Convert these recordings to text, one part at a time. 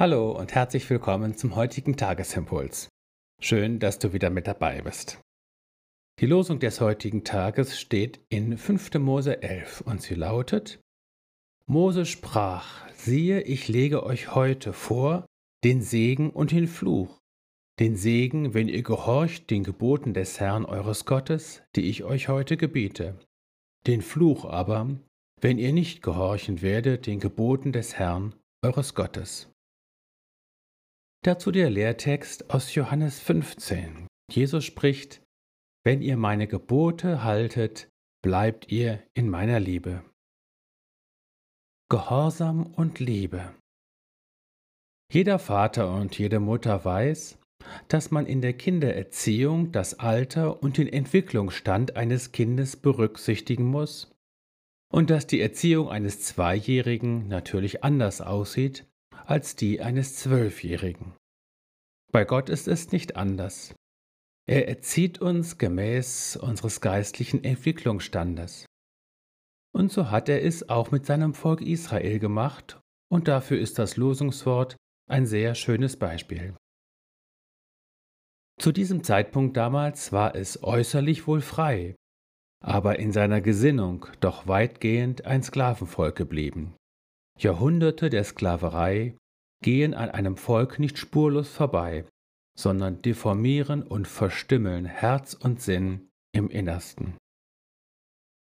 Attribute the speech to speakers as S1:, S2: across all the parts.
S1: Hallo und herzlich willkommen zum heutigen Tagesimpuls. Schön, dass du wieder mit dabei bist. Die Losung des heutigen Tages steht in 5. Mose 11 und sie lautet: Mose sprach: Siehe, ich lege euch heute vor den Segen und den Fluch. Den Segen, wenn ihr gehorcht den Geboten des Herrn eures Gottes, die ich euch heute gebiete. Den Fluch aber, wenn ihr nicht gehorchen werdet den Geboten des Herrn eures Gottes. Dazu der Lehrtext aus Johannes 15. Jesus spricht, Wenn ihr meine Gebote haltet, bleibt ihr in meiner Liebe. Gehorsam und Liebe. Jeder Vater und jede Mutter weiß, dass man in der Kindererziehung das Alter und den Entwicklungsstand eines Kindes berücksichtigen muss und dass die Erziehung eines Zweijährigen natürlich anders aussieht als die eines Zwölfjährigen. Bei Gott ist es nicht anders. Er erzieht uns gemäß unseres geistlichen Entwicklungsstandes. Und so hat er es auch mit seinem Volk Israel gemacht, und dafür ist das Losungswort ein sehr schönes Beispiel. Zu diesem Zeitpunkt damals war es äußerlich wohl frei, aber in seiner Gesinnung doch weitgehend ein Sklavenvolk geblieben. Jahrhunderte der Sklaverei gehen an einem Volk nicht spurlos vorbei, sondern deformieren und verstümmeln Herz und Sinn im Innersten.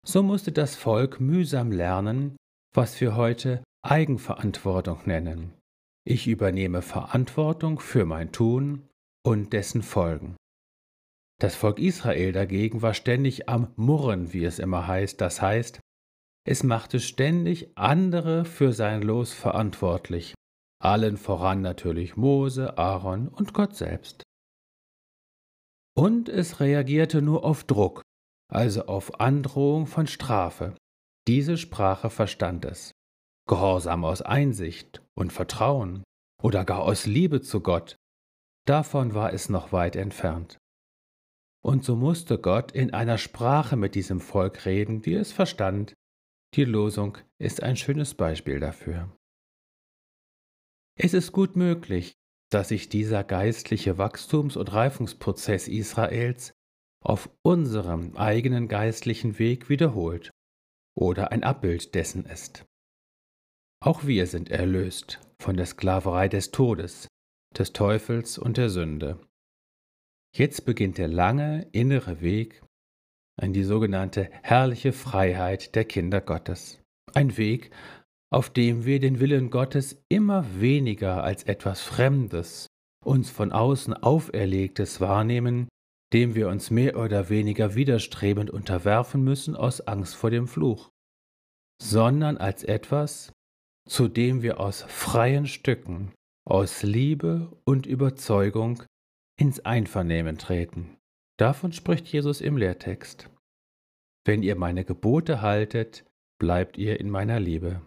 S1: So musste das Volk mühsam lernen, was wir heute Eigenverantwortung nennen. Ich übernehme Verantwortung für mein Tun und dessen Folgen. Das Volk Israel dagegen war ständig am Murren, wie es immer heißt, das heißt, es machte ständig andere für sein Los verantwortlich, allen voran natürlich Mose, Aaron und Gott selbst. Und es reagierte nur auf Druck, also auf Androhung von Strafe. Diese Sprache verstand es. Gehorsam aus Einsicht und Vertrauen oder gar aus Liebe zu Gott, davon war es noch weit entfernt. Und so musste Gott in einer Sprache mit diesem Volk reden, wie es verstand, die Losung ist ein schönes Beispiel dafür. Es ist gut möglich, dass sich dieser geistliche Wachstums- und Reifungsprozess Israels auf unserem eigenen geistlichen Weg wiederholt oder ein Abbild dessen ist. Auch wir sind erlöst von der Sklaverei des Todes, des Teufels und der Sünde. Jetzt beginnt der lange innere Weg in die sogenannte herrliche Freiheit der Kinder Gottes. Ein Weg, auf dem wir den Willen Gottes immer weniger als etwas Fremdes, uns von außen auferlegtes wahrnehmen, dem wir uns mehr oder weniger widerstrebend unterwerfen müssen aus Angst vor dem Fluch, sondern als etwas, zu dem wir aus freien Stücken, aus Liebe und Überzeugung ins Einvernehmen treten. Davon spricht Jesus im Lehrtext. Wenn ihr meine Gebote haltet, bleibt ihr in meiner Liebe.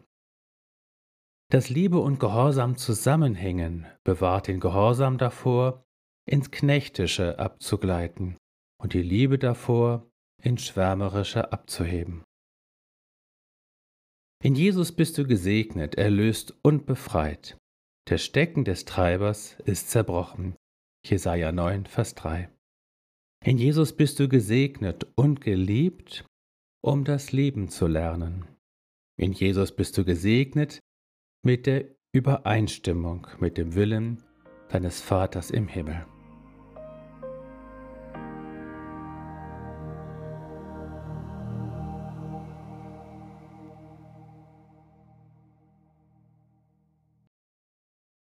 S1: Dass Liebe und Gehorsam zusammenhängen, bewahrt den Gehorsam davor, ins Knechtische abzugleiten und die Liebe davor, ins Schwärmerische abzuheben. In Jesus bist du gesegnet, erlöst und befreit. Der Stecken des Treibers ist zerbrochen. Jesaja 9, Vers 3. In Jesus bist du gesegnet und geliebt, um das Leben zu lernen. In Jesus bist du gesegnet mit der Übereinstimmung mit dem Willen deines Vaters im Himmel.